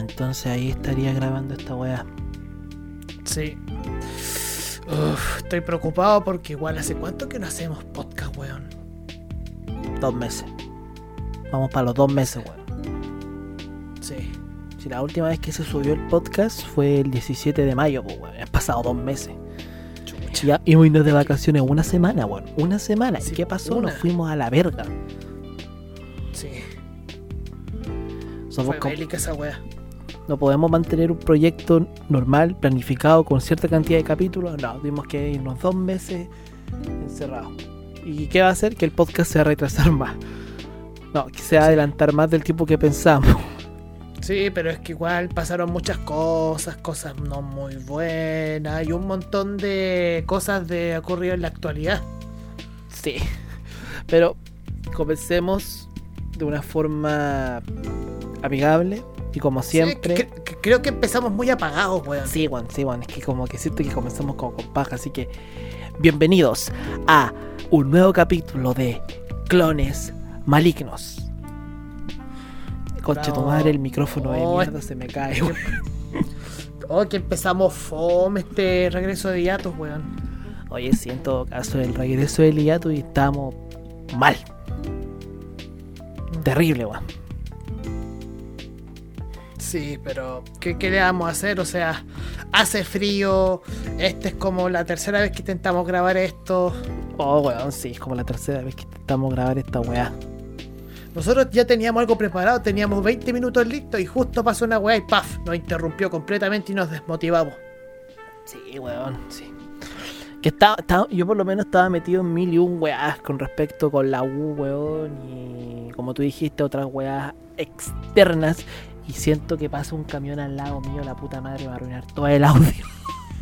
Entonces ahí estaría grabando esta weá. Sí. Uf, estoy preocupado porque igual hace cuánto que no hacemos podcast, weón. Dos meses. Vamos para los dos meses, weón. Sí. Si la última vez que se subió el podcast fue el 17 de mayo, pues, weón. Han pasado dos meses. Ya íbamos de vacaciones una semana, weón. Una semana. ¿Y qué pasó? una. Nos fuimos a la verga. Sí. Somos Fue esa weá. No podemos mantener un proyecto normal, planificado, con cierta cantidad de capítulos. No, tuvimos que irnos dos meses encerrados. ¿Y qué va a hacer? Que el podcast se va a retrasar más. No, que se va a adelantar más del tiempo que pensamos. Sí, pero es que igual pasaron muchas cosas, cosas no muy buenas y un montón de cosas de ocurrido en la actualidad. Sí. Pero comencemos de una forma amigable y como siempre. Sí, que- que- creo que empezamos muy apagados, weón. Sí, Juan, sí, Juan. Es que como que siento que comenzamos como con paja. Así que bienvenidos a un nuevo capítulo de Clones Malignos. Conche madre, el micrófono de Oh, mierda se me cae, weón. Oh, que empezamos fome este regreso de hiatus, weón. Oye, sí, en todo caso, el regreso del hiato y estamos mal. Terrible, weón. Sí, pero ¿qué, ¿qué le vamos a hacer? O sea, hace frío. Esta es como la tercera vez que intentamos grabar esto. Oh, weón, sí, es como la tercera vez que intentamos grabar esta weá. Nosotros ya teníamos algo preparado, teníamos 20 minutos listos y justo pasó una weá y ¡paf! Nos interrumpió completamente y nos desmotivamos. Sí, weón, sí. Que estaba, estaba- yo por lo menos estaba metido en mil y un weás con respecto con la U, weón, y como tú dijiste, otras weás externas. Y siento que pasa un camión al lado mío, la puta madre va a arruinar todo el audio.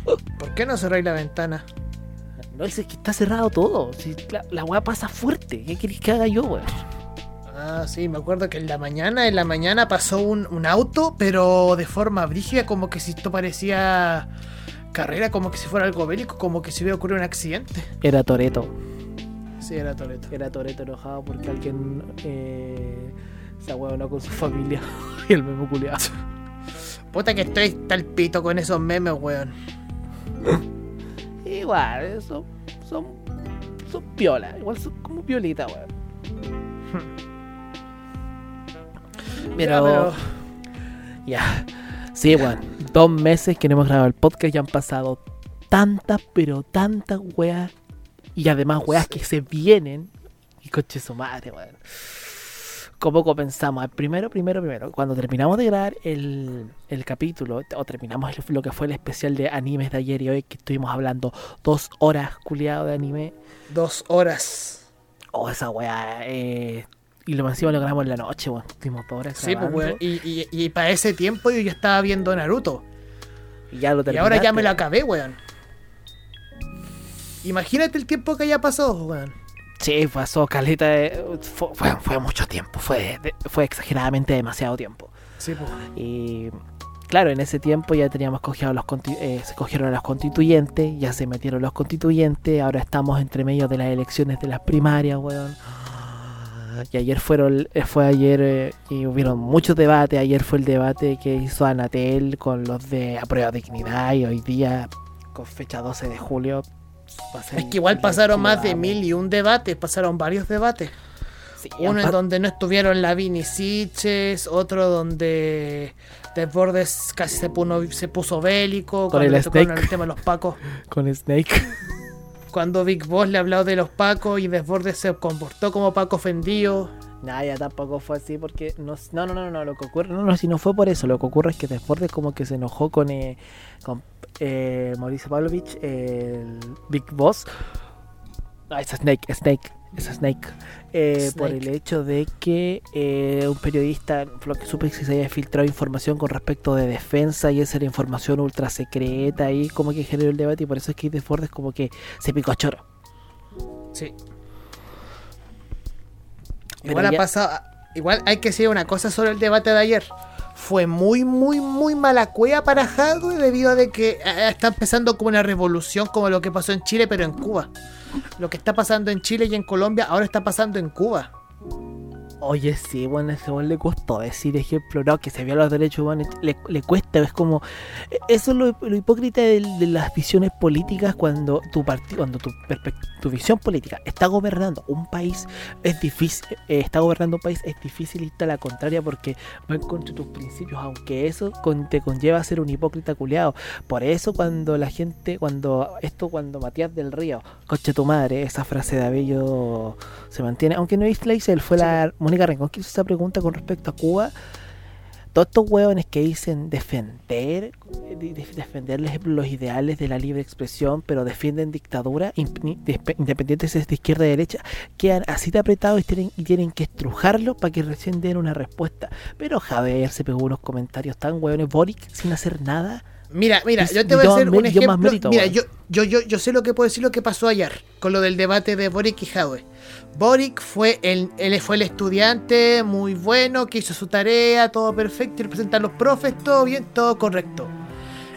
¿Por qué no cerráis la ventana? No, es que está cerrado todo. Si la, la weá pasa fuerte. ¿Qué querés que haga yo, weón? Ah, sí, me acuerdo que en la mañana, en la mañana pasó un, un auto, pero de forma brígida, como que si esto parecía carrera, como que si fuera algo bélico, como que si hubiera ocurrido un accidente. Era Toreto. Sí, era Toreto. Era Toreto enojado porque alguien eh, se no con su familia. y el memo culiado. Puta que estoy tal pito con esos memes, weón. Igual, eso son, son piola. Igual son como piolita, weón. Ya, Pero, ya. Sí, weón. Dos meses que no hemos grabado el podcast y han pasado tantas, pero tantas weas. Y además weas que se vienen. Y coche su madre, weón. ¿Cómo comenzamos? Primero, primero, primero. Cuando terminamos de grabar el, el capítulo, o terminamos el- lo que fue el especial de animes de ayer y hoy, que estuvimos hablando dos horas culiado de anime. Dos horas. Oh, esa weá. Eh, y lo encima lo grabamos en la noche, weón. Estuvimos dos horas Sí, pues, weón. Y, y, y para ese tiempo yo ya estaba viendo Naruto. Y ya lo Y ahora ya me lo terminaste. acabé, weón. Imagínate el tiempo que haya pasado, weón. Sí, pasó caleta. de- fue, fue, fue mucho tiempo. Fue, fue exageradamente demasiado tiempo. Sí, pues. Y claro, en ese tiempo ya teníamos cogido los eh, se cogieron los constituyentes, ya se metieron los constituyentes, ahora estamos entre medio de las elecciones de las primarias, weón. Y ayer fueron, eh, fue ayer eh, y hubieron muchos debates. Ayer fue el debate que hizo Anatel con los de Aprueba Dignidad y hoy día, con fecha 12 de julio, Es que igual pasaron más de debate. mil y un debates, pasaron varios debates. Sí, Uno en donde no estuvieron Lavín y Siches, otro donde Desbordes casi se, puno- se puso bélico, cuando el le tocaron Snake. el tema de los pacos, con Snake. cuando Big Boss le habló de los pacos y Desbordes se comportó como paco ofendido. Nah, ya tampoco fue así porque no, no, no, no, no, lo que ocurre, no, no, si no fue por eso, lo que ocurre es que Desbordes como que se enojó con, eh, con eh, Mauricio Pavlovich, el Big Boss. Ah, es Snake, Snake, es Snake. Eh, Por el Snake. hecho de que eh, un periodista, lo que supe es que se había filtrado información con respecto de defensa y esa era información ultra secreta y como que generó el debate y por eso es que Desbordes como que se picó a choro. Sí. Pero Igual ha pasado. Igual hay que decir una cosa sobre el debate de ayer. Fue muy, muy, muy mala cueva para Jadwe debido a que eh, está empezando como una revolución como lo que pasó en Chile, pero en Cuba. Lo que está pasando en Chile y en Colombia ahora está pasando en Cuba. Oye, sí, bueno, ese weón le costó decir ejemplo, no, que se vio los derechos humanos, le, le cuesta, es como, eso es lo, lo hipócrita de, de las visiones políticas cuando tu partido, cuando tu, tu visión política está gobernando un país, es difícil, eh, está gobernando un país, es difícil irte a la contraria porque va en contra de tus principios, aunque eso con- te conlleva a ser un hipócrita culiado. Por eso cuando la gente, cuando esto, cuando Matías del Río, coche tu madre, esa frase de Abello se mantiene, aunque no la hice él, fue la Mónica Rincón que hizo esa pregunta con respecto a Cuba. Todos estos hueones que dicen defender, de- de- defender los- ideales de la libre expresión, pero defienden dictadura, independientes de izquierda de derecha, quedan así de apretados y tienen, y tienen que estrujarlo para que recién den una respuesta. Pero Javier se pegó unos comentarios tan hueones, Boric, sin hacer nada. Mira, mira, Y- yo te voy a hacer un ejemplo. mira, yo, yo, yo, yo sé lo que puedo decir lo que pasó ayer con lo del debate de Boric y Jadwe. Boric fue el, él fue el estudiante muy bueno, que hizo su tarea, todo perfecto, y representa a los profes, todo bien, todo correcto.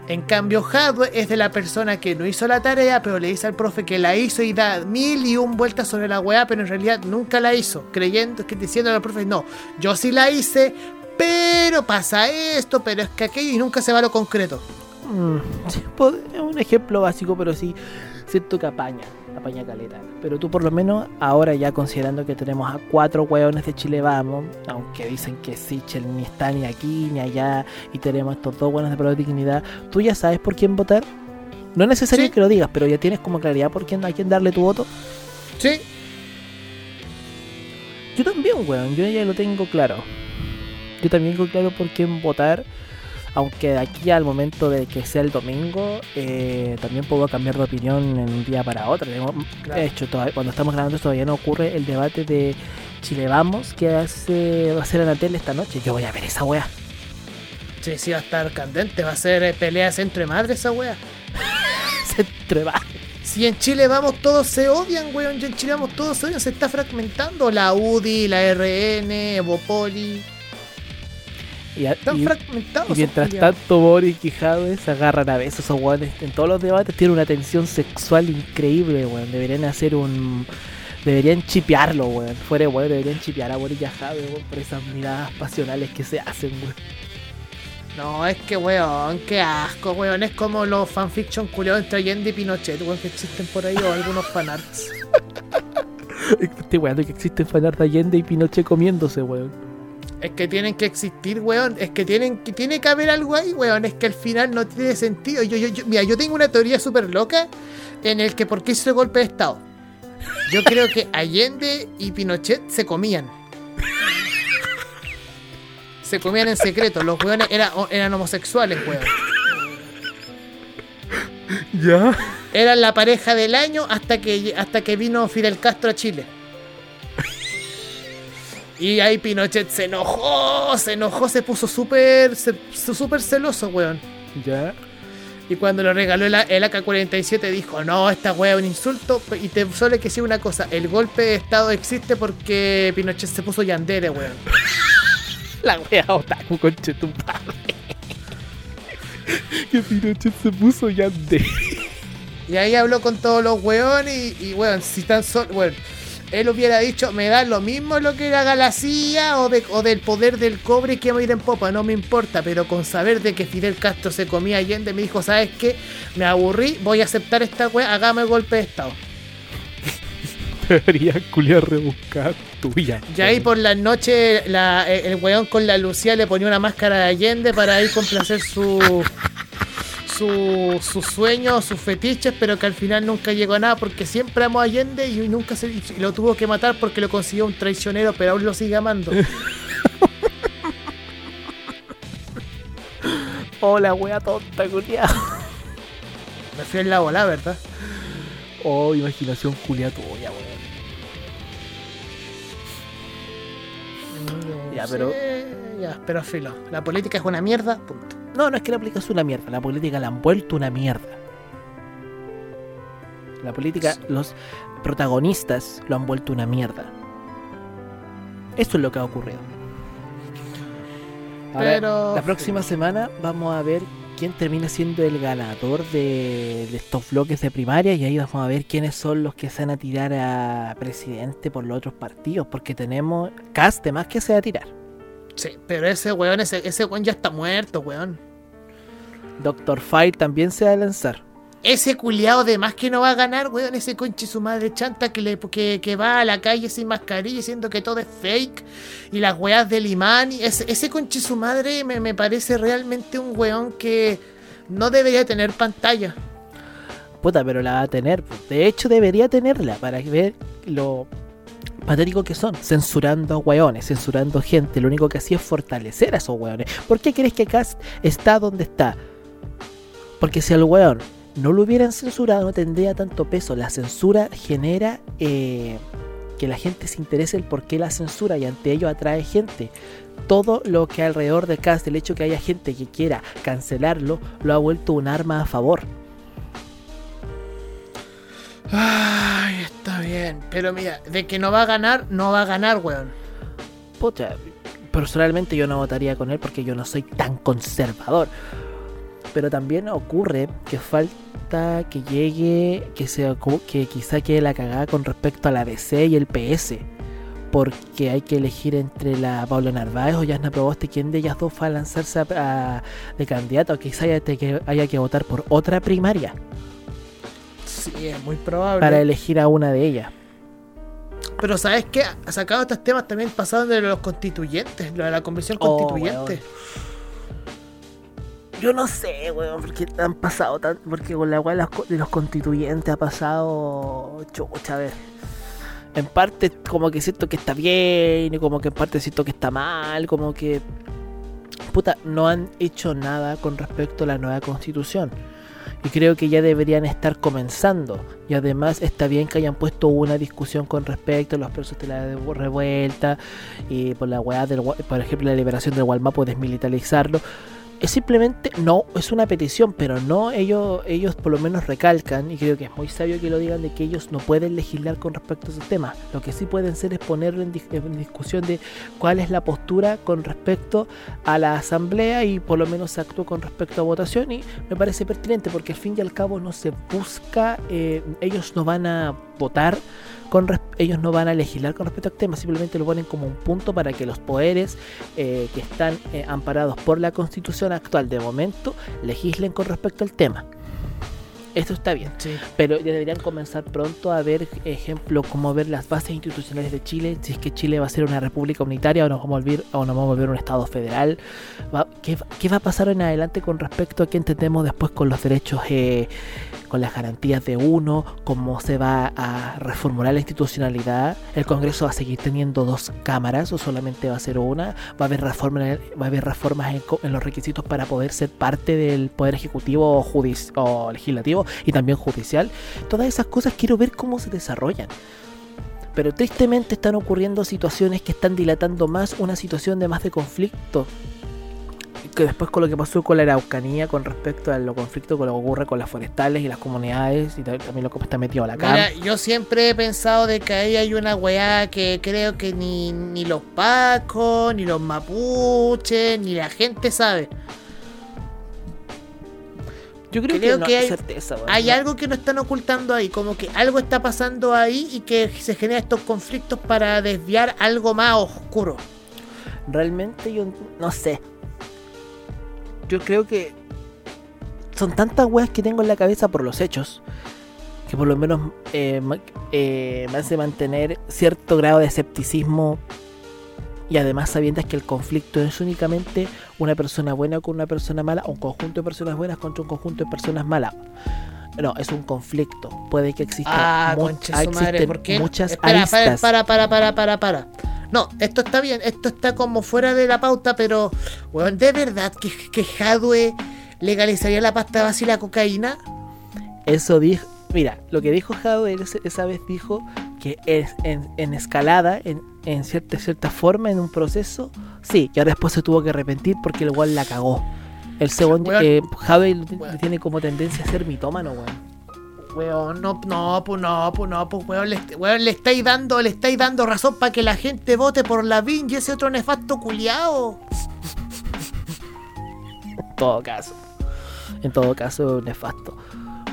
En cambio, Jadwe es de la persona que no hizo la tarea, pero le dice al profe que la hizo y da mil y un vueltas sobre la weá, pero en realidad nunca la hizo, creyendo que diciendo al profe, no, yo sí la hice, pero pasa esto, pero es que aquello y nunca se va a lo concreto. Mm, pod- es un ejemplo básico, pero sí siento que apaña, apaña caleta. Pero tú por lo menos ahora ya considerando que tenemos a cuatro hueones de Chile Vamos, aunque dicen que Sichel ni está ni aquí ni allá, y tenemos estos dos buenos de Pro Dignidad, ¿tú ya sabes por quién votar? No es necesario Sí. que lo digas, pero ya tienes como claridad por quién, a quién darle tu voto. Sí, Yo también, weón, yo ya lo tengo claro. Yo también tengo claro por quién votar. Aunque de aquí al momento de que sea el domingo, eh, también puedo cambiar de opinión en un día para otro. De hecho, todavía- cuando estamos grabando todavía no ocurre el debate de Chile Vamos que hace, va a ser en la tele esta noche. Yo voy a ver esa wea. sí, sí, va a estar candente, va a ser eh, peleas entre madres esa wea. Se treba. Si en Chile vamos, todos se odian, weón. En Chile vamos, todos se odian, se está fragmentando. La UDI, la RN, Evopoli. Y, a- Están y- fragmentados. y mientras tanto, Boris y Jadwe se agarran a besos. Esos weones en todos los debates tienen una tensión sexual increíble, weón. Deberían hacer un. Deberían chipearlo, weón. Fuera, weón, deberían chipear a Boris y a weón, por esas miradas pasionales que se hacen, weón. No, es que, weón, qué asco, weón. Es como los fanfiction culiados entre Allende y Pinochet, weón, que existen por ahí, o algunos fanarts. Este weón que existen fanart de Allende y Pinochet comiéndose, weón. Es que tienen que existir, weón. Es que tienen que tiene que haber algo ahí, weón. Es que al final no tiene sentido. Yo, yo, yo- mira, yo tengo una teoría súper loca en el que por qué hizo el golpe de estado. Yo creo que Allende y Pinochet se comían. Se comían en secreto. Los weones eran, eran homosexuales, weón. ¿Ya? Eran la pareja del año hasta que, hasta que vino Fidel Castro a Chile. Y ahí Pinochet se enojó, se enojó, se puso súper se- súper celoso, weón. ¿Ya? Y cuando le regaló el, el AK-47 dijo, no, esta weá es un insulto. Y te solo hay que decir una cosa, el golpe de estado existe porque Pinochet se puso yandere, weón. La wea otaku, conche tu padre. que Pinochet se puso Yandere. Y ahí habló con todos los weones y, y weón, si tan solo, weón, él hubiera dicho, me da lo mismo lo que haga la CIA o, de- o del poder del cobre que va a ir en popa, no me importa, pero con saber de que Fidel Castro se comía Allende, me dijo, ¿sabes qué? Me aburrí, voy a aceptar esta weá, hagame el golpe de estado. Debería culiar rebuscar tuya. Y ahí por la noche la- el weón con la Lucía le ponía una máscara de Allende para ahí complacer su... Su, sus sueños, sus fetiches, pero que al final nunca llegó a nada porque siempre amó a Allende y nunca se y lo tuvo que matar porque lo consiguió un traicionero, pero aún lo sigue amando. Hola, wea tonta, culiado. Me fui en la bola, ¿verdad? Oh, imaginación culia tuya, weón. Ya, pero- ya, pero filo. La política es una mierda, punto. No, no es que la política es una mierda. La política la han vuelto una mierda. La política, los protagonistas lo han vuelto una mierda. Eso es lo que ha ocurrido. Pero- la próxima semana vamos a ver quién termina siendo el ganador de, de estos bloques de primaria y ahí vamos a ver quiénes son los que se van a tirar a presidente por los otros partidos, porque tenemos cast de más que se va a tirar. Sí, pero ese weón, ese, ese weón ya está muerto, weón. Doctor Fire también se va a lanzar. Ese culiado de más que no va a ganar, weón, ese conche su madre chanta que, le, que, que va a la calle sin mascarilla diciendo que todo es fake y las weas del imán. y Ese, ese conche su madre me, me parece realmente un weón que no debería tener pantalla. Puta, pero la va a tener. De hecho, debería tenerla para ver lo patético que son. Censurando a weones, censurando gente. Lo único que hacía es fortalecer a esos weones. ¿Por qué crees que Cast está donde está? Porque si al weón no lo hubieran censurado, no tendría tanto peso. La censura genera eh, que la gente se interese el por qué la censura y ante ello atrae gente. Todo lo que alrededor de Cast, el hecho que haya gente que quiera cancelarlo, lo ha vuelto un arma a favor. Ay, está bien. Pero mira, de que no va a ganar, no va a ganar, weón. Pucha, personalmente yo no votaría con él porque yo no soy tan conservador. Pero también ocurre que falta que llegue, que, sea, que quizá quede la cagada con respecto a la DC y el PS. Porque hay que elegir entre la Paula Narváez o Yasna Proboste quién de ellas dos va a lanzarse a- de candidato. Quizá haya que, haya que votar por otra primaria Sí, es muy probable. para elegir a una de ellas. Pero ¿sabes qué? Sacado estos temas también pasaron de los constituyentes, lo de la convención Oh, constituyente. Yo no sé, weón, porque han pasado tan, porque con la weá de los co- de los constituyentes ha pasado chucha, a ver. En parte como que siento que está bien, y como que en parte siento que está mal, como que puta, no han hecho nada con respecto a la nueva constitución. Y creo que ya deberían estar comenzando. Y además está bien que hayan puesto una discusión con respecto a los presos de la revuelta y por la weá del, por ejemplo, la liberación del Gualmapo, desmilitarizarlo es simplemente no es una petición pero no ellos ellos por lo menos recalcan y creo que es muy sabio que lo digan de que ellos no pueden legislar con respecto a esos temas. Lo que sí pueden hacer es ponerlo en, dis- en discusión de cuál es la postura con respecto a la asamblea y por lo menos se actúa con respecto a votación y me parece pertinente porque al fin y al cabo no se busca eh, ellos no van a votar con ellos no van a legislar con respecto al tema, simplemente lo ponen como un punto para que los poderes eh, que están eh, amparados por la constitución actual de momento legislen con respecto al tema. Esto está bien, Sí. pero ya deberían comenzar pronto a ver, ejemplo, cómo ver las bases institucionales de Chile, si es que Chile va a ser una república unitaria o nos vamos a volver, o nos vamos a volver un estado federal. Va- ¿qué, qué va a pasar en adelante con respecto a qué entendemos después con los derechos, eh, con las garantías de uno, cómo se va a reformular la institucionalidad? ¿El Congreso va a seguir teniendo dos cámaras o solamente va a ser una? ¿Va a haber, reforma, va a haber reformas en, en los requisitos para poder ser parte del Poder Ejecutivo o, o Legislativo y también judicial? Todas esas cosas quiero ver cómo se desarrollan. Pero tristemente están ocurriendo situaciones que están dilatando más una situación de más de conflicto. Que después con lo que pasó con la Araucanía con respecto a lo conflicto con lo que ocurre con las forestales y las comunidades y ta- también lo que está metido a la cama. Mira, yo siempre he pensado de que ahí hay una weá que creo que ni, ni los pacos, ni los mapuches, ni la gente sabe. Yo creo, creo que, no que hay hay- certeza. weón. Hay algo que no están ocultando ahí, como que algo está pasando ahí y que se generan estos conflictos para desviar algo más oscuro. Realmente yo no sé. Yo creo que son tantas weas que tengo en la cabeza por los hechos que por lo menos eh, eh, me hace mantener cierto grado de escepticismo y además sabiendo que el conflicto es únicamente una persona buena con una persona mala o un conjunto de personas buenas contra un conjunto de personas malas. No, es un conflicto. Puede que exista Ah, mu- conche ah, su madre, existen ¿por qué? muchas Espera, aristas. para, para, para, para, para. No, esto está bien, esto está como fuera de la pauta, pero, weón, ¿de verdad que, que Hadwe legalizaría la pasta base y la cocaína? Eso dijo. Mira, lo que dijo Jadwe ese- esa vez dijo que es en, en escalada, en, en cierta, cierta forma, en un proceso, sí, que ahora después se tuvo que arrepentir porque el igual la cagó. El segundo, eh, le tiene como tendencia a ser mitómano, weón. Weón, no, no, pues no, pues no, pues weón, le, weón, le estáis dando, le estáis dando razón para que la gente vote por la VIN y ese otro nefasto culiao. En todo caso. En todo caso, nefasto.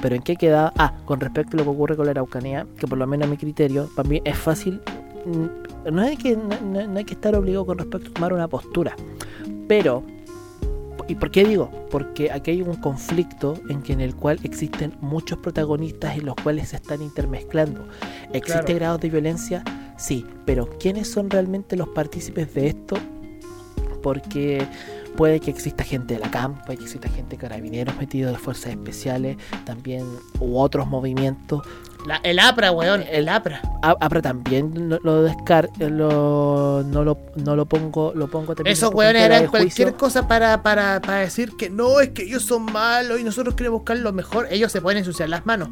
Pero ¿en qué queda? Ah, con respecto a lo que ocurre con la Araucanía, que por lo menos a mi criterio, para mí es fácil. mm, No hay que, no- no hay que estar obligado con respecto a tomar una postura. Pero, ¿y por qué digo? Porque aquí hay un conflicto en, que, en el cual existen muchos protagonistas en los cuales se están intermezclando. ¿Existe Claro. grados de violencia? Sí, pero ¿quiénes son realmente los partícipes de esto? Porque puede que exista gente de la CAM, puede que exista gente de carabineros metidos de fuerzas especiales, también u otros movimientos. La- el APRA, weón, el APRA. Pero también lo, lo descar lo, no lo no lo pongo lo pongo también Esos weones harán cualquier cosa para, para, para decir que no, es que ellos son malos y nosotros queremos buscar lo mejor. Ellos se pueden ensuciar las manos.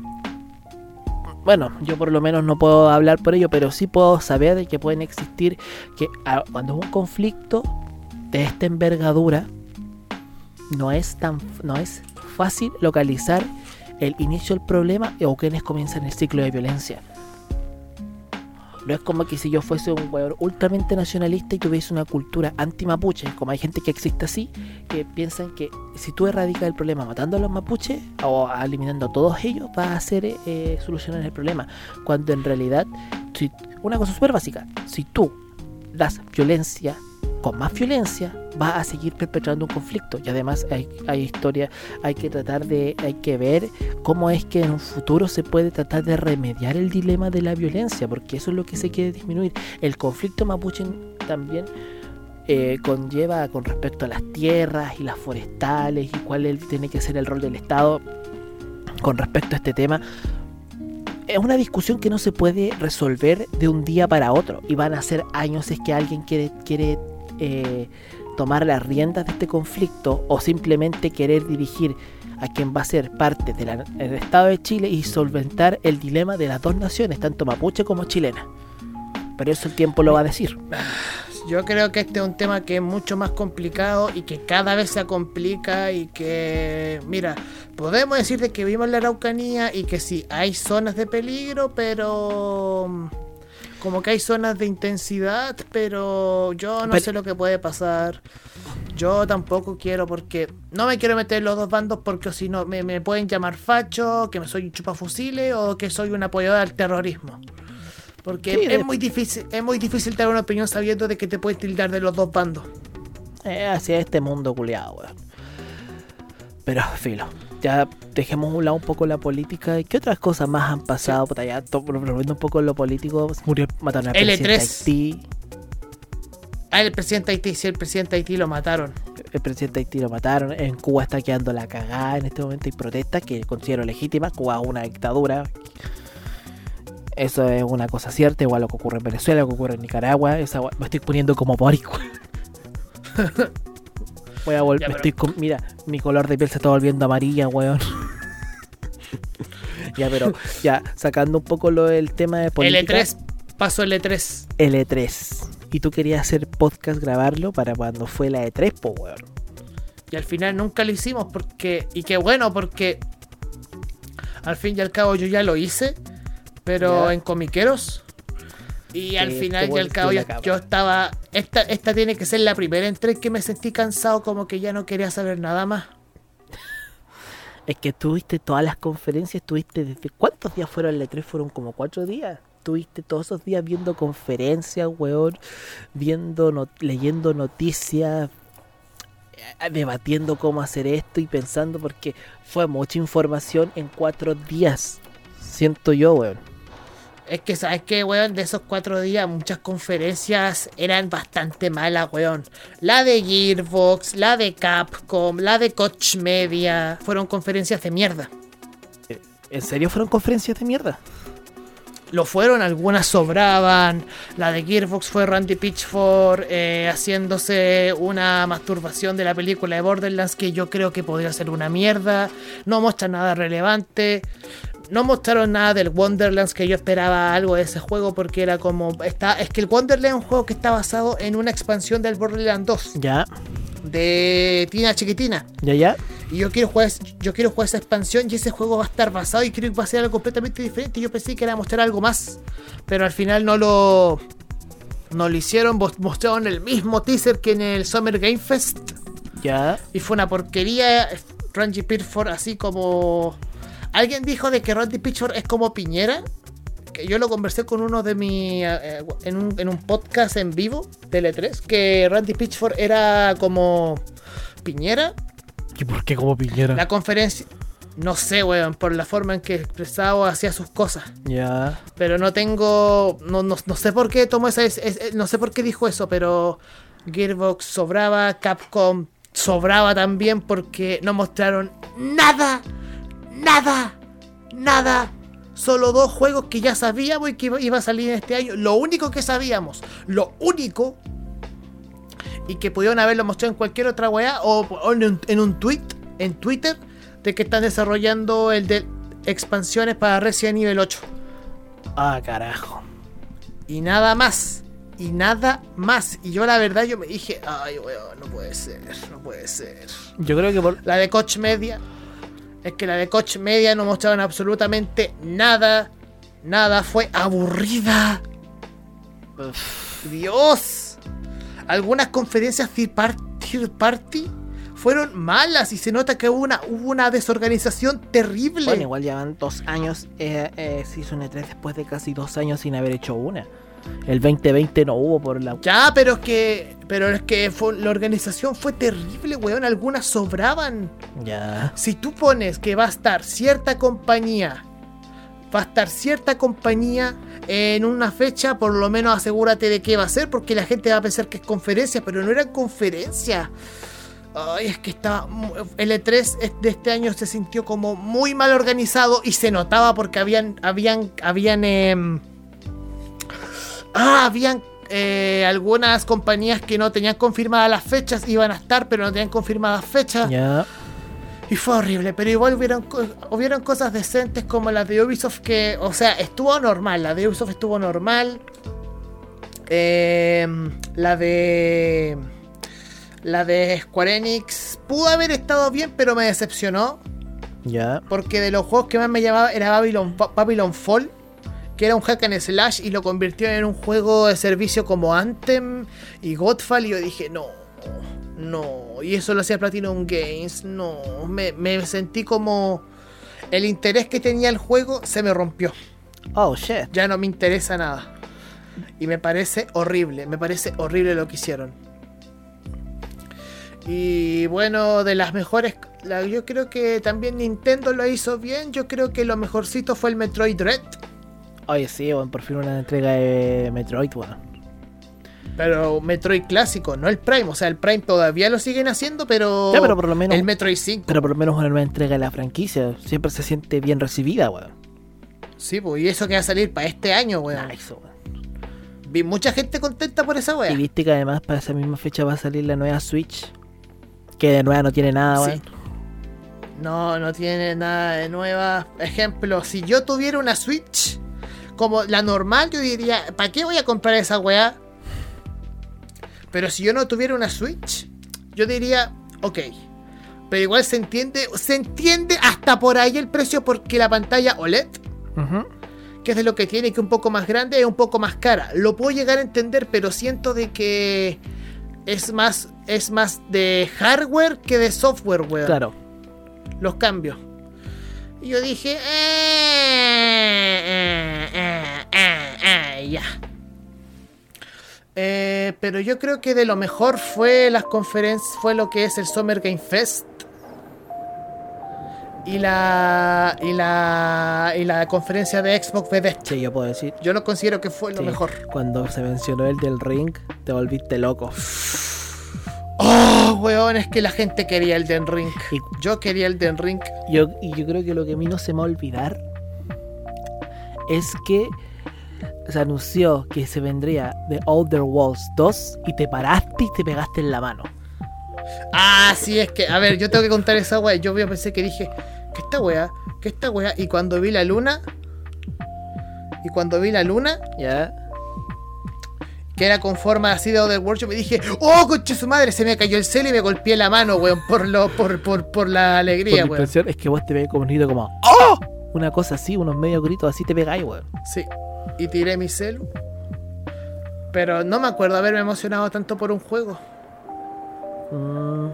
Bueno, yo por lo menos no puedo hablar por ello, pero sí puedo saber de que pueden existir que cuando es un conflicto de esta envergadura no es tan no es fácil localizar el inicio del problema o quienes comienzan el ciclo de violencia. No es como que si yo fuese un weón ultramente nacionalista y tuviese una cultura anti-mapuche, como hay gente que existe así, que piensan que si tú erradicas el problema matando a los mapuches o eliminando a todos ellos, vas a hacer eh, solucionar el problema. Cuando en realidad, si- una cosa súper básica, si tú das violencia con más violencia, vas a seguir perpetrando un conflicto. Y además hay, hay historia, hay que tratar de, hay que ver cómo es que en un futuro se puede tratar de remediar el dilema de la violencia, porque eso es lo que se quiere disminuir. El conflicto mapuche también eh, conlleva con respecto a las tierras y las forestales y cuál tiene que ser el rol del Estado con respecto a este tema. Es una discusión que no se puede resolver de un día para otro y van a ser años es que alguien quiere, quiere eh, tomar las riendas de este conflicto o simplemente querer dirigir a quien va a ser parte del Estado de Chile y solventar el dilema de las dos naciones, tanto mapuche como chilena. Pero eso el tiempo lo va a decir. Yo creo que este es un tema que es mucho más complicado y que cada vez se complica y que, mira, podemos decir de que vivimos en la Araucanía y que sí, hay zonas de peligro, pero como que hay zonas de intensidad, pero yo no Pero- sé lo que puede pasar. Yo tampoco quiero porque no me quiero meter en los dos bandos porque si no me, me pueden llamar facho, que me soy un chupafusiles o que soy un apoyador al terrorismo. Porque Sí, es de- muy difícil, es muy difícil tener una opinión sabiendo de que te puedes tildar de los dos bandos. Eh, hacia este mundo culiado, weón. Pero, filo. Ya dejemos a un lado un poco la política. ¿Y qué otras cosas más han pasado? Ya to- volviendo un poco lo político. Murió, mataron al L3. presidente de Haití. Ah, el presidente de Haití, sí, el presidente de Haití lo mataron. El presidente de Haití lo mataron. En Cuba está quedando la cagada en este momento. Hay protestas que considero legítimas. Cuba es una dictadura. Eso es una cosa cierta. Igual lo que ocurre en Venezuela, lo que ocurre en Nicaragua. Esa, me estoy poniendo como Boric. Voy a volver. Pero- estoy con- mira, mi color de piel se está volviendo amarilla, weón. ya, pero ya, sacando un poco lo del tema de política. L3, pasó el E3. L3. Y tú querías hacer podcast, grabarlo para cuando fue la E3, po, weón. Y al final nunca lo hicimos porque. Y qué bueno, porque. Al fin y al cabo yo ya lo hice. Pero en comiqueros. Y al final y al cabo yo, estaba. Esta, esta tiene que ser la primera entre que me sentí cansado, como que ya no quería saber nada más. Es que tuviste todas las conferencias, tuviste desde... ¿Cuántos días fueron el E3? Fueron como cuatro días. Tuviste todos esos días viendo conferencias, weón, viendo, leyendo noticias, eh, debatiendo cómo hacer esto y pensando porque fue mucha información en cuatro días. Siento yo, weón. Es que, ¿sabes qué, weón? De esos cuatro días, muchas conferencias eran bastante malas, weón. La de Gearbox, la de Capcom, la de Coach Media. Fueron conferencias de mierda. ¿En serio fueron conferencias de mierda? Lo fueron, algunas sobraban. La de Gearbox fue Randy Pitchford eh, haciéndose una masturbación de la película de Borderlands que yo creo que podría ser una mierda. No muestra nada relevante. No mostraron nada del Wonderlands que yo esperaba algo de ese juego porque era como está es que el Wonderland es un juego que está basado en una expansión del Borderlands 2 Ya, de Tina Chiquitina ya, ya. y yo quiero jugar yo quiero jugar esa expansión y ese juego va a estar basado y creo que va a ser algo completamente diferente. Yo pensé que era mostrar algo más, pero al final no lo no lo hicieron, Mos- mostraron el mismo teaser que en el Summer Game Fest Ya. y fue una porquería. Randy Pitchford así como... Alguien dijo de que Randy Pitchford es como Piñera. Que yo lo conversé con uno de mi... eh, en, un, en un podcast en vivo, Tele3, que Randy Pitchford era como Piñera. ¿Y por qué como Piñera? La conferencia... No sé, weón, por la forma en que expresaba hacía sus cosas. Ya. Pero no tengo. No, no, no sé por qué tomó esa. es- es- no sé por qué dijo eso, pero. Gearbox sobraba, Capcom sobraba también porque no mostraron nada, nada, nada. Solo dos juegos que ya sabíamos y que iba, iba a salir en este año. Lo único que sabíamos, lo único. Y que pudieron haberlo mostrado en cualquier otra weá o, o en, un, en un tweet, en Twitter, de que están desarrollando el de expansiones para Resident Evil 8. Ah, carajo. Y nada más. Y nada más. Y yo la verdad yo me dije, ay weón, no puede ser, no puede ser. Yo creo que por. La de Coach Media. Es que la de Coach Media no mostraron absolutamente nada. Nada. Fue aburrida. Dios. Algunas conferencias third par- third party fueron malas y se nota que hubo una, hubo una desorganización terrible. Bueno, igual llevan dos años. Eh, eh, se hizo un E3 después de casi dos años sin haber hecho una. El 2020 no hubo por la. Ya, pero es que. Pero es que fue- la organización fue terrible, weón. Algunas sobraban. Ya. Si tú pones que va a estar cierta compañía. Va a estar cierta compañía en una fecha, por lo menos asegúrate de qué va a ser, porque la gente va a pensar que es conferencia, pero no era conferencia. Ay, es que estaba. El E3 es- de este año se sintió como muy mal organizado y se notaba porque habían. Habían. Habían. em, Ah, habían eh, algunas compañías que no tenían confirmadas las fechas, iban a estar, pero no tenían confirmadas fechas. Y fue horrible, pero igual hubieron, hubieron cosas decentes como la de Ubisoft que, o sea, estuvo normal, la de Ubisoft estuvo normal. Eh, la de... La de Square Enix pudo haber estado bien, pero me decepcionó. Ya. Porque de los juegos que más me llamaba era Babylon, Ba- Babylon Fall, que era un hack and slash y lo convirtió en un juego de servicio como Anthem y Godfall. Y yo dije, no, no. Y eso lo hacía Platinum Games, no. Me, me sentí como. El interés que tenía el juego se me rompió. Oh, shit. Ya no me interesa nada. Y me parece horrible, me parece horrible lo que hicieron. Y bueno, de las mejores, la- yo creo que también Nintendo lo hizo bien. Yo creo que lo mejorcito fue el Metroid Dread. Oye, sí, bueno, por fin una entrega de Metroid, bueno. Pero Metroid clásico, no el Prime. O sea, el Prime todavía lo siguen haciendo, pero. Ya, pero por lo menos. El Metroid 5. Pero por lo menos una nueva entrega de la franquicia. Siempre se siente bien recibida, weón. Sí, pues, y eso que va a salir para este año, weón. Nice, weón. Vi mucha gente contenta por esa Y weá. viste que además para esa misma fecha va a salir la nueva Switch. Que de nueva no tiene nada, Sí. weón. No, no tiene nada de nueva. Ejemplo, si yo tuviera una Switch como la normal, yo diría, ¿para qué voy a comprar esa weá? Pero si yo no tuviera una Switch, yo diría, ok. Pero igual se entiende, se entiende hasta por ahí el precio porque la pantalla OLED, que es de lo que tiene, que es un poco más grande, es un poco más cara. Lo puedo llegar a entender, pero siento de que es más, es más de hardware que de software, weón Claro. los cambios. Y yo dije, "Eh, eh, eh, eh, eh, ya. Eh, pero yo creo que de lo mejor fue las conferencias, fue lo que es el Summer Game Fest. Y la, y la, y la conferencia de Xbox Bethesda. Sí, yo puedo decir. Yo lo considero que fue lo Sí, mejor. Cuando se mencionó el del ring, te volviste loco. Oh, weón, es que la gente quería el Den Ring. Y Yo quería el Den Ring. yo, y yo creo que lo que a mí no se me va a olvidar es que se anunció que se vendría The Older Walls 2 y te paraste y te pegaste en la mano. Ah, sí, es que, a ver, yo tengo que contar esa weá. Yo pensé que dije, ¿qué esta weá? ¿Qué esta weá? Y cuando vi la luna, y cuando vi la luna, ¿Ya? Que era con forma así de Otherworld, yo me dije, ¡oh, conche su madre! Se me cayó el celo y me golpeé la mano, weón, por, lo, por, por, por la Por alegría, mi weón. es que vos te ves como un grito como ¡Oh! Una cosa así, unos medios gritos así te pegáis, weón. Sí, y tiré mi celu. Pero no me acuerdo haberme emocionado tanto por un juego. Mm,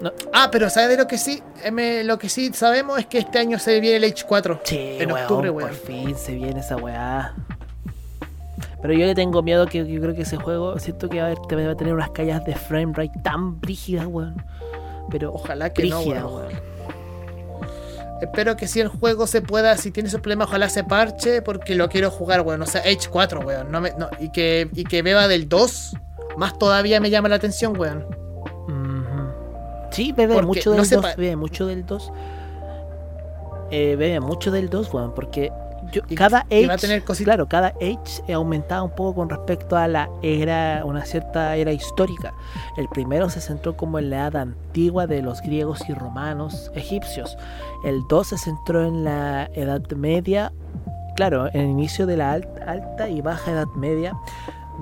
No. Ah, pero ¿sabes de lo que sí? Eh, lo que sí sabemos es que este año se viene el H4. Sí, En weón, octubre, por weón. fin se viene esa weá. Pero yo le tengo miedo que yo creo que ese juego, siento que va a, haber- va a tener unas calles de frame rate tan brígidas, weón. Pero Ojalá que no, weón. weón. Espero que si el juego se pueda, si tiene esos problemas, ojalá se parche, porque lo quiero jugar, weón. O sea, H4, weón. No me, no, y, que, y que beba del 2, más todavía me llama la atención, weón. Sí, bebe Porque mucho no del se 2, pa- bebe mucho del 2. Eh, bebe mucho del 2, weón, porque yo, cada y va a age, tener cositas- claro, cada age aumentaba un poco con respecto a la era, una cierta era histórica. El primero se centró como en la edad antigua de los griegos y romanos, egipcios. El 2 se centró en la edad media, claro, en el inicio de la al- alta y baja edad media,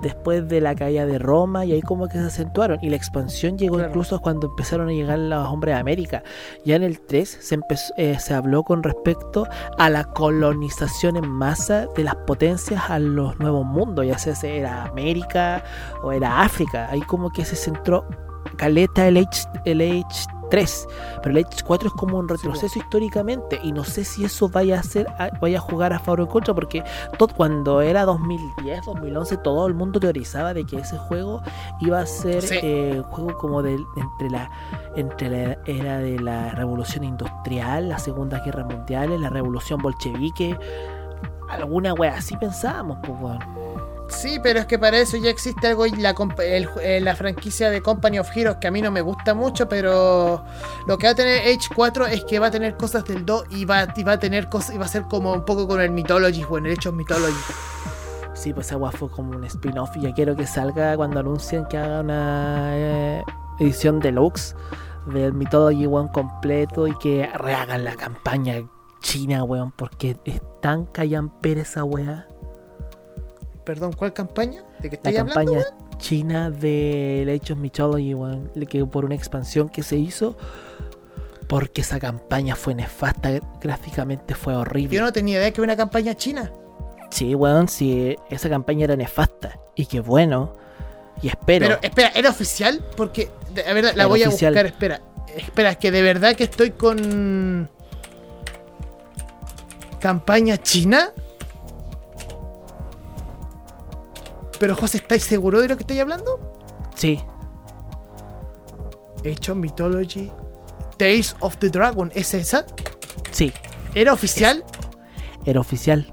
después de la caída de Roma y ahí como que se acentuaron y la expansión llegó Claro. incluso cuando empezaron a llegar los hombres de América. Ya en el 3 se, empezó, eh, se habló con respecto a la colonización en masa de las potencias a los nuevos mundos, ya sea era América o era África. Ahí como que se centró caleta el H, el H3, pero el H4 es como un retroceso históricamente y no sé si eso vaya a ser vaya a jugar a favor o en contra porque todo, cuando era 2010, 2011 todo el mundo teorizaba de que ese juego iba a ser Sí. eh, un juego como del entre la entre la era de la revolución industrial, la segunda guerra mundial, la revolución bolchevique, alguna wea así pensábamos, pues weón. Sí, pero es que para eso ya existe algo en la, eh, la franquicia de Company of Heroes que a mí no me gusta mucho, pero lo que va a tener H4 es que va a tener cosas del 2 y va, y va a tener cosas y va a ser como un poco con el Mythology, bueno, el hecho Mythology. Sí, pues wea fue como un spin-off y ya quiero que salga cuando anuncien que haga una eh, edición deluxe del Mythology One completo y que rehagan la campaña china, weón, porque es tan callamper esa wea. Perdón, ¿cuál campaña? ¿De qué La hablando? campaña china del Age of Mythology, weón, le- que por una expansión que se hizo, porque esa campaña fue nefasta, gráficamente fue horrible. Yo no tenía idea que una campaña china. Sí, weón, sí, esa campaña era nefasta. Y qué bueno. Y espero. Pero espera, ¿era oficial? Porque, de- a ver, la Era voy a buscar, espera. Espera, es que de verdad que estoy con... ¿Campaña china? Pero José, ¿estáis seguro de lo que estoy hablando? Sí, Hecho Mythology Tales of the Dragon, ¿es esa? sí, ¿Era oficial? era oficial.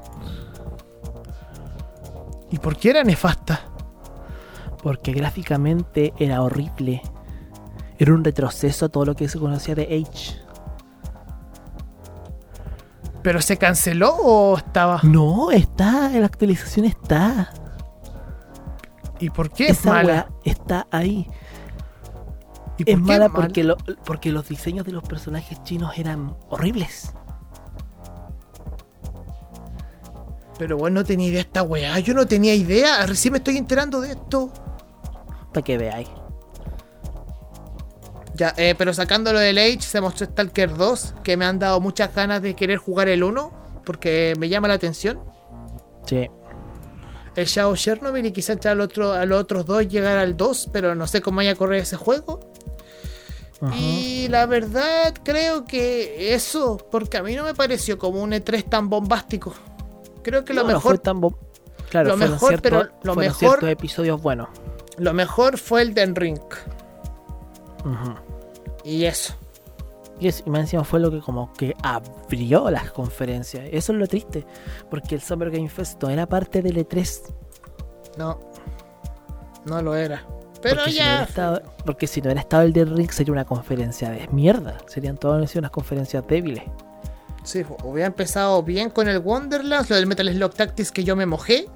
¿Y por qué era nefasta? Porque gráficamente era horrible. Era un retroceso a todo lo que se conocía de Age. ¿Pero se canceló o estaba? No, está, en la actualización está. ¿Y por qué es Esa mala? está ahí. ¿Y por Es qué mala mala? porque, lo- porque los diseños de los personajes chinos eran horribles. Pero bueno, no tenía idea de esta weá. Yo no tenía idea. Recién me estoy enterando de esto. Para que veáis. Ya, eh, pero sacándolo del Age, se mostró Stalker 2, que me han dado muchas ganas de querer jugar el 1, porque me llama la atención. Sí. El Shadow Chernobyl y quizás al otro, a los otros dos llegar al 2, pero no sé cómo vaya a correr ese juego. Y la verdad, creo que eso, porque a mí no me pareció como un E3 tan bombástico. Creo que lo No, no mejor fue tan bo- Claro, lo mejor, ciertos- pero lo mejor- episodios buenos. lo mejor fue el Den Ring. Y eso. Y, es- y más encima fue lo que como que abrió las conferencias. Eso es lo triste. Porque el Summer Game Fest no era parte del E3. No. No lo era. Pero porque Si no hubiera ya. estado, porque si no hubiera estado el del Ring sería una conferencia de mierda. Serían todas unas conferencias débiles. Sí, hubiera empezado bien con el Wonderlands, lo del Metal Slug Tactics que yo me mojé.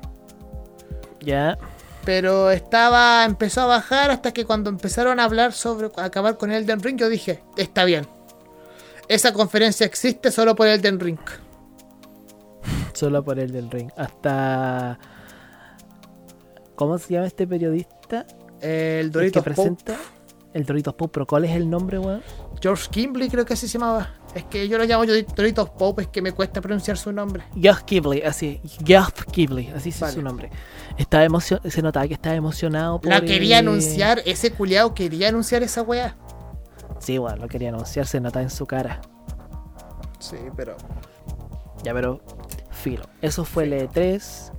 Ya. Pero estaba, empezó a bajar hasta que cuando empezaron a hablar sobre acabar con Elden Ring, yo dije, está bien. Esa conferencia existe solo por Elden Ring. Solo por el del Ring. Hasta. ¿Cómo se llama este periodista? El El que Doritos Pope, presenta. El Doritos Pope. ¿Pero cuál es el nombre, weón? George Kimbley creo que así se llamaba. Es que yo lo llamo Doritos Pope, es que me cuesta pronunciar su nombre. Geoff Kibley, así. Geoff Kibley, así es Vale. su nombre. Estaba emocion se notaba que estaba emocionado por. La quería anunciar, ese culiao quería anunciar esa weá. Sí, bueno, lo quería anunciar, se nota en su cara. Sí, pero. Ya, pero filo. Eso fue el E3.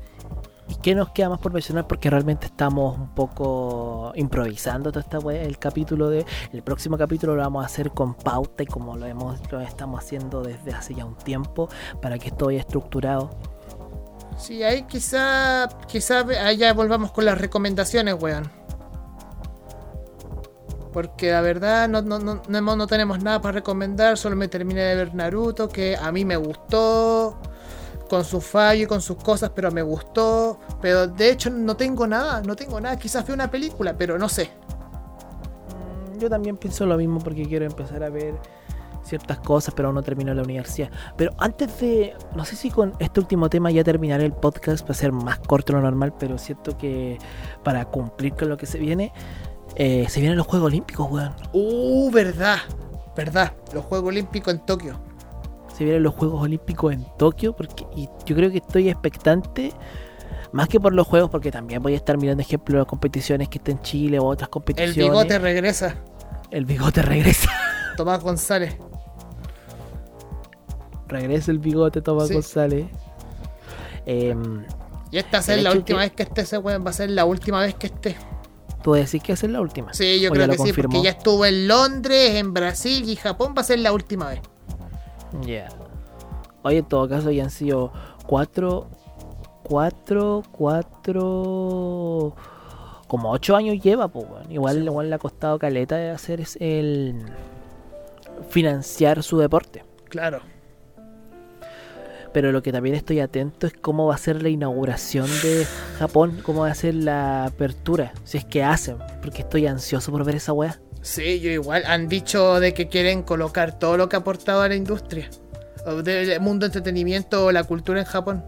¿Y qué nos queda más por mencionar? Porque realmente estamos un poco improvisando toda esta wea. El capítulo de. El próximo capítulo lo vamos a hacer con pauta y como lo hemos lo estamos haciendo desde hace ya un tiempo. Para que esto vaya estructurado. Sí, ahí quizá. Quizá allá volvamos con las recomendaciones, weón. Porque la verdad no, no, no, no, tenemos nada para recomendar. Solo me terminé de ver Naruto, que a mí me gustó con sus fallos y con sus cosas, pero me gustó. Pero de hecho no tengo nada, no tengo nada. Quizás fue una película, pero no sé. Mm, Yo también pienso lo mismo porque quiero empezar a ver ciertas cosas, pero aún no termino la universidad. Pero antes de, no sé si con este último tema ya terminaré el podcast para ser más corto de lo normal, pero siento que para cumplir con lo que se viene, eh, se vienen los Juegos Olímpicos, weón. Uh, verdad, verdad. Los Juegos Olímpicos en Tokio. se vienen los Juegos Olímpicos en Tokio porque y yo creo que estoy expectante más que por los juegos porque también voy a estar mirando ejemplos de competiciones que estén en Chile o otras El competiciones. bigote regresa. El bigote regresa. Tomás González. regresa el bigote Tomás Sí. González. Y esta va a ser El la última que- vez que esté ese weón. Va a ser la última vez que esté. Tú decís que esa es la última. Sí, yo ¿O creo que lo sí, confirmó? porque ya estuvo en Londres, en Brasil y Japón. Va a ser la última vez. Ya. Oye, en todo caso ya han sido cuatro, cuatro, cuatro, como ocho años lleva, pues. Igual, igual le ha costado caleta de hacer es el financiar su deporte. Claro. Pero lo que también estoy atento es cómo va a ser la inauguración de Japón, cómo va a ser la apertura, si es que hacen, porque estoy ansioso por ver esa weá. Sí, yo igual. Han dicho de que quieren colocar todo lo que ha aportado a la industria. Del mundo entretenimiento o la cultura en Japón.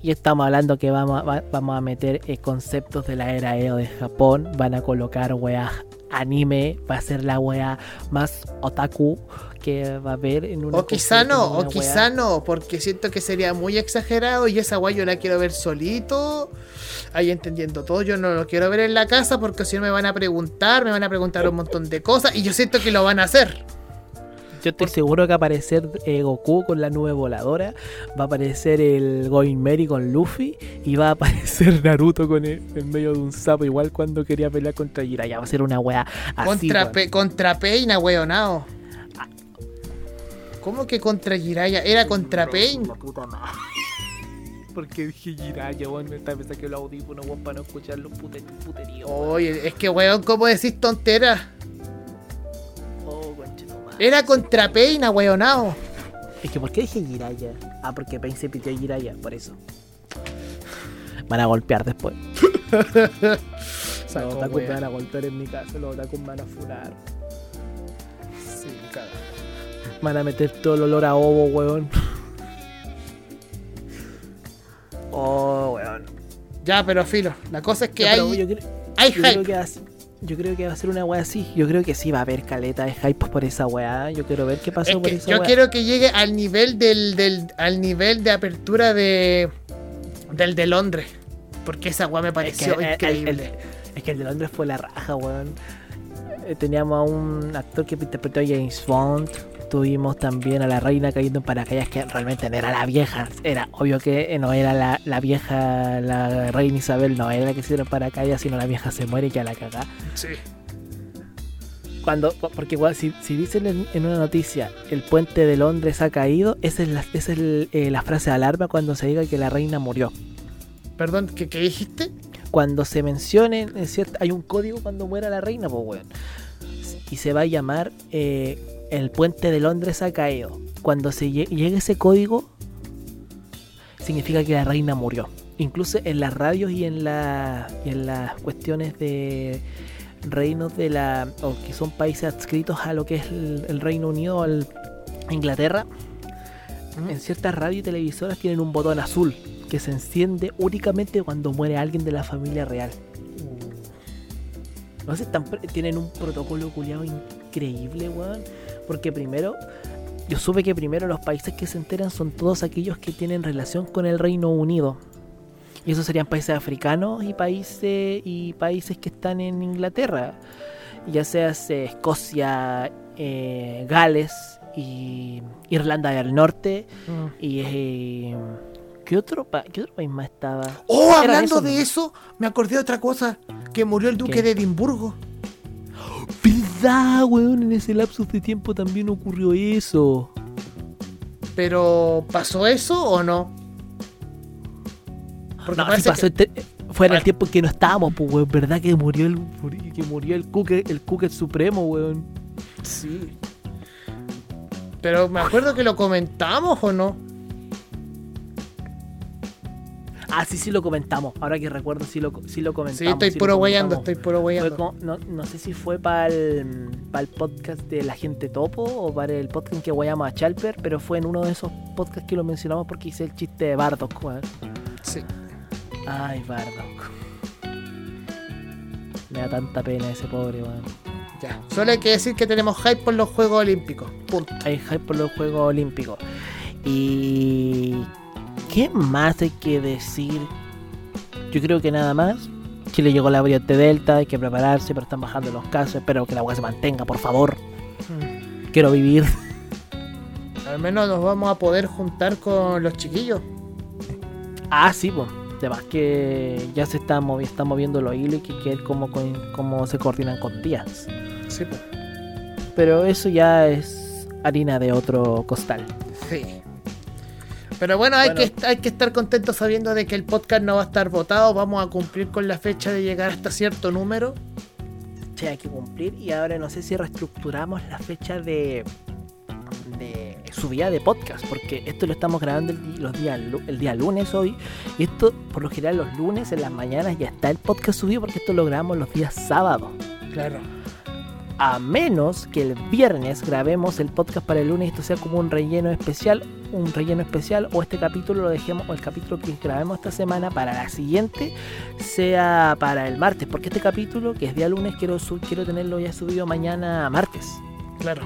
Y estamos hablando que vamos a, va- vamos a meter eh, conceptos de la era Edo de Japón. Van a colocar weá anime. Va a ser la weá más otaku que va a haber en una O quizá no, o quizá weá. no, porque siento que sería muy exagerado y esa guay yo la quiero ver solito, ahí entendiendo todo, yo no lo quiero ver en la casa porque si no me van a preguntar, me van a preguntar un montón de cosas y yo siento que lo van a hacer. Yo estoy seguro que va a aparecer eh, Goku con la nube voladora. Va a aparecer el Going Merry con Luffy. Y va a aparecer Naruto con el- en medio de un sapo. Igual cuando quería pelear contra Jiraiya. Va a ser una weá así. contra, weón. Pe- contra weonao. ¿Cómo que contra Jiraiya? Era contra Pain. La puta madre. Porque dije Jiraiya, weón. Me estaba pensando que los audífonos, weón, para no escuchar los pute- puteríos. Oye, es que weón, ¿cómo decís tonteras? Oh. Era contra Pain, weonao. Es que, ¿por qué dije Jiraiya? Ah, porque Pain se pitió a Jiraiya, por eso. Van a golpear después. Los otakus me van a golpear en mi casa, los otakus me van a funar. Sí, caga. Me Van a meter todo el olor a ovo, weón. Oh, weón. Ya, pero filo, la cosa es que hay, yo, hay yo creo hype. que va a ser- yo creo que va a ser una weá así. Yo creo que sí va a haber caleta de hype por esa weá. Yo quiero ver qué pasó Es por que esa yo weá. quiero que llegue al nivel del, del al nivel de apertura de del de Londres, porque esa weá me Es que pareció el- el- increíble. el- es que el de Londres fue la raja, weón. Eh, Teníamos a un actor que interpretó a James Bond. Tuvimos también a la reina cayendo en paracaídas, que realmente no era la vieja. Era obvio que no era la, la vieja, la reina Isabel, no era la que en paracaídas, sino la vieja se muere y queda la cagá. Sí. Cuando, porque igual, si, si dicen en, en una noticia el puente de Londres ha caído, esa es la, esa es el- eh, la frase de alarma cuando se diga que la reina murió. Perdón, ¿qué, qué dijiste? cuando se mencione, en cierta- hay un código cuando muera la reina, pues weón. Y se va a llamar eh, El puente de Londres ha caído. Cuando se lle- llegue ese código, significa que la reina murió. Incluso en las radios y en, la, y en las cuestiones de reinos de la. o que son países adscritos a lo que es el, el Reino Unido, al Inglaterra, en ciertas radios y televisoras tienen un botón azul que se enciende únicamente cuando muere alguien de la familia real. No sé, tienen un protocolo culiado increíble, weón. Porque primero, yo supe que primero los países que se enteran son todos aquellos que tienen relación con el Reino Unido. Y esos serían países africanos y países y países que están en Inglaterra. Ya sea eh, Escocia, eh, Gales y Irlanda del Norte Mm. y eh, ¿qué otro pa- qué otro país más estaba? Oh, hablando eso, de eso, me acordé de otra cosa. Que murió el duque ¿Qué? de Edimburgo. ¿Verdad, weón? En ese lapso de tiempo también ocurrió eso. Pero, ¿pasó eso o no? Porque No, sí pasó que- este- fuera el tiempo en que no estábamos, pues, weón. ¿Verdad que murió el que murió el Cooker, el Cooker Supremo, weón? Sí. Pero me acuerdo que lo comentamos o no. Ah, sí, sí lo comentamos. Ahora que recuerdo, sí lo, sí lo comentamos. Sí, estoy sí puro comentamos. estoy puro como- no, no sé si fue para el, para el podcast de la gente topo o para el podcast en que guayamos a Chalper, pero fue en uno de esos podcasts que lo mencionamos porque hice el chiste de Bardock, weón. Sí. Ay, Bardock. Me da tanta pena ese pobre, weón. Ya. Solo hay que decir que tenemos hype por los Juegos Olímpicos. Punto. Hay hype por los Juegos Olímpicos. Y. ¿Qué más hay que decir? Yo creo que nada más. Chile llegó la variante Delta, hay que prepararse, pero están bajando los casos. Espero que la agua se mantenga, por favor. Mm. Quiero vivir. Al menos nos vamos a poder juntar con los chiquillos. Ah, sí, pues. Además que ya se está, movi- está moviendo los hilos y que que cómo se coordinan con días. Sí, pues. Pero eso ya es harina de otro costal. Sí. Pero bueno, hay, Bueno. Que, hay que estar contentos sabiendo de que el podcast no va a estar votado. Vamos a cumplir con la fecha de llegar hasta cierto número. Che, hay que cumplir y ahora no sé si reestructuramos la fecha de, de subida de podcast, porque esto lo estamos grabando el, los días, el día lunes hoy, y esto por lo general los lunes en las mañanas ya está el podcast subido porque esto lo grabamos los días sábados. Claro. A menos que el viernes grabemos el podcast para el lunes y esto sea como un relleno especial, un relleno especial, o este capítulo lo dejemos, o el capítulo que grabemos esta semana para la siguiente sea para el martes, porque este capítulo, que es día lunes, quiero, quiero tenerlo ya subido mañana martes. Claro.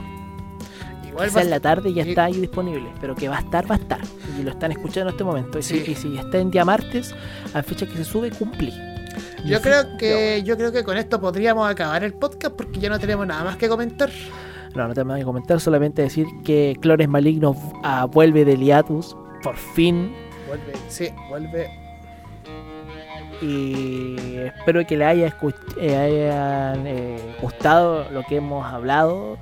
Igual Quizá en la tarde ya está ahí disponible, pero que va a estar, va a estar. Y lo están escuchando en este momento. Y, si, y si está en día martes, a fecha que se sube, cumplí. Yo creo que yo creo que con esto podríamos acabar el podcast porque ya no tenemos nada más que comentar. No, no tengo nada que comentar, solamente decir que Clores Malignos ah, vuelve del hiatus, por fin. Vuelve, sí, vuelve. Y espero que le haya, eh, hayan, eh, gustado lo que hemos hablado.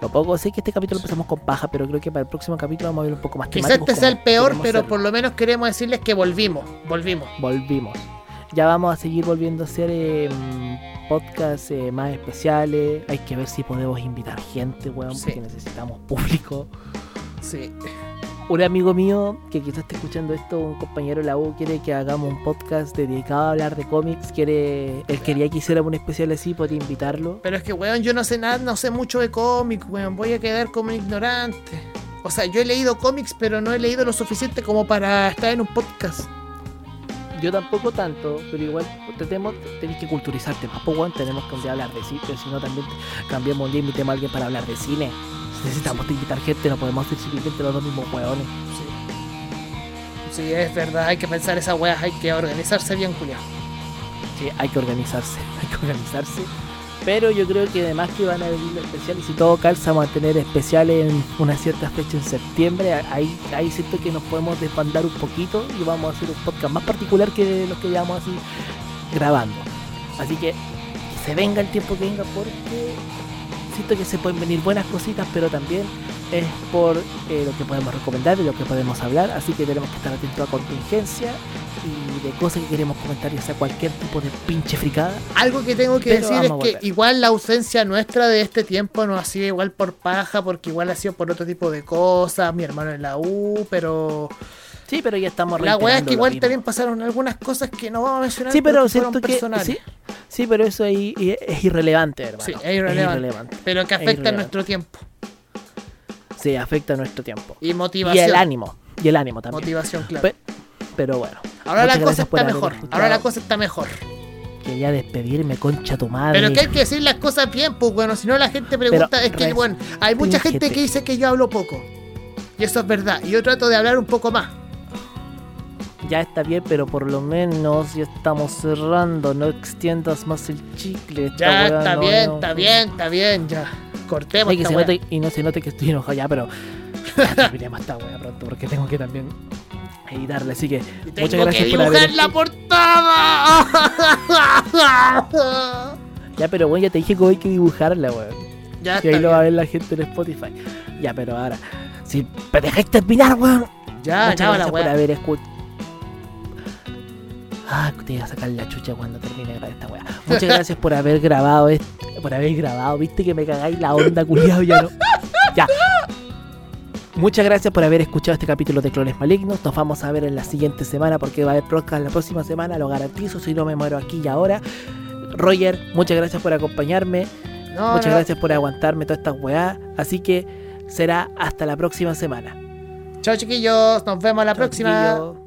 Lo poco, sé que este capítulo empezamos con paja, pero creo que para el próximo capítulo vamos a ver un poco más Quizás este sea el peor, pero hacerlo. por lo menos queremos decirles que volvimos, volvimos. volvimos. Ya vamos a seguir volviendo a hacer eh, podcasts eh, más especiales. Hay que ver si podemos invitar gente, weón, Sí. porque necesitamos público. Sí. Un amigo mío que quizás esté escuchando esto, un compañero de la U, quiere que hagamos un podcast dedicado a hablar de cómics. Quiere, él quería que hiciéramos un especial así, podría invitarlo. Pero es que, weón, yo no sé nada, no sé mucho de cómics, weón. Voy a quedar como un ignorante. O sea, yo he leído cómics, pero no he leído lo suficiente como para estar en un podcast. Yo tampoco tanto, pero igual tenéis que culturizarte más, pues. Tenemos que un día hablar de cine, pero si no también cambiamos un día y invitemos a alguien para hablar de cine. Necesitamos invitar gente, no podemos ser simplemente los dos mismos weones. Sí. Sí, es verdad, hay que pensar esas weas, hay que organizarse bien, Julián. Sí, hay que organizarse, hay que organizarse. Pero yo creo que además que van a venir especiales, si todo calza, vamos a tener especiales en una cierta fecha en septiembre. Ahí, ahí siento que nos podemos desbandar un poquito y vamos a hacer un podcast más particular que los que llevamos así grabando. Así que que se venga el tiempo que venga porque siento que se pueden venir buenas cositas, pero también es por eh, lo que podemos recomendar, de lo que podemos hablar. Así que tenemos que estar atentos a contingencia y de cosas que queremos comentar, ya sea cualquier tipo de pinche fricada. Algo que tengo que Pero decir es que igual la ausencia nuestra de este tiempo no ha sido igual por paja, porque igual ha sido por otro tipo de cosas, mi hermano en la U, pero Sí, pero ya estamos la wea es que igual también pasaron algunas cosas que no vamos a mencionar. Sí, pero siento que sí, sí, pero eso ahí es irrelevante, hermano. Sí, es irrelevante. irrelevante. pero que afecta a nuestro tiempo. Sí, afecta a nuestro tiempo. Y Y motivación. el ánimo, y el ánimo también. Motivación, claro. Pe- pero bueno. Ahora la cosa está mejor. Ahora la cosa está mejor. Quería despedirme, concha tu madre. Pero que hay que decir las cosas bien, pues bueno, si no la gente pregunta, Pero, es que bueno, hay mucha gente que dice que yo hablo poco. Y eso es verdad. Y yo trato de hablar un poco más. Ya está bien, pero por lo menos ya estamos cerrando. No extiendas más el chicle. Ya, está no- bien, no- está bien, está bien, ya. Cortemos Y, que esta se note- y no se note que estoy enojado ya, pero ya terminemos esta wea pronto porque tengo que también editarle. Así que Y muchas tengo gracias que por haber. dibujar la portada. Ya, pero bueno, ya te dije que hay que dibujarla, weón. ya está ahí lo va a ver la gente en Spotify. Ya, pero ahora, si me dejáis terminar, weón. Ya, Muchas la gracias por haber escuchado. Ah, te iba a sacar la chucha cuando termine de grabar esta weá. Muchas gracias por haber grabado esto. Por haber grabado. Viste que me cagáis la onda, culiado, ya no. Ya. Muchas gracias por haber escuchado este capítulo de Clones Malignos. Nos vamos a ver en la siguiente semana porque va a haber podcast la próxima semana, lo garantizo, si no me muero aquí y ahora. Roger, muchas gracias por acompañarme. No, muchas no. gracias por aguantarme todas estas weá. Así que será hasta la próxima semana. Chao, chiquillos. Nos vemos la próxima. chiquillos.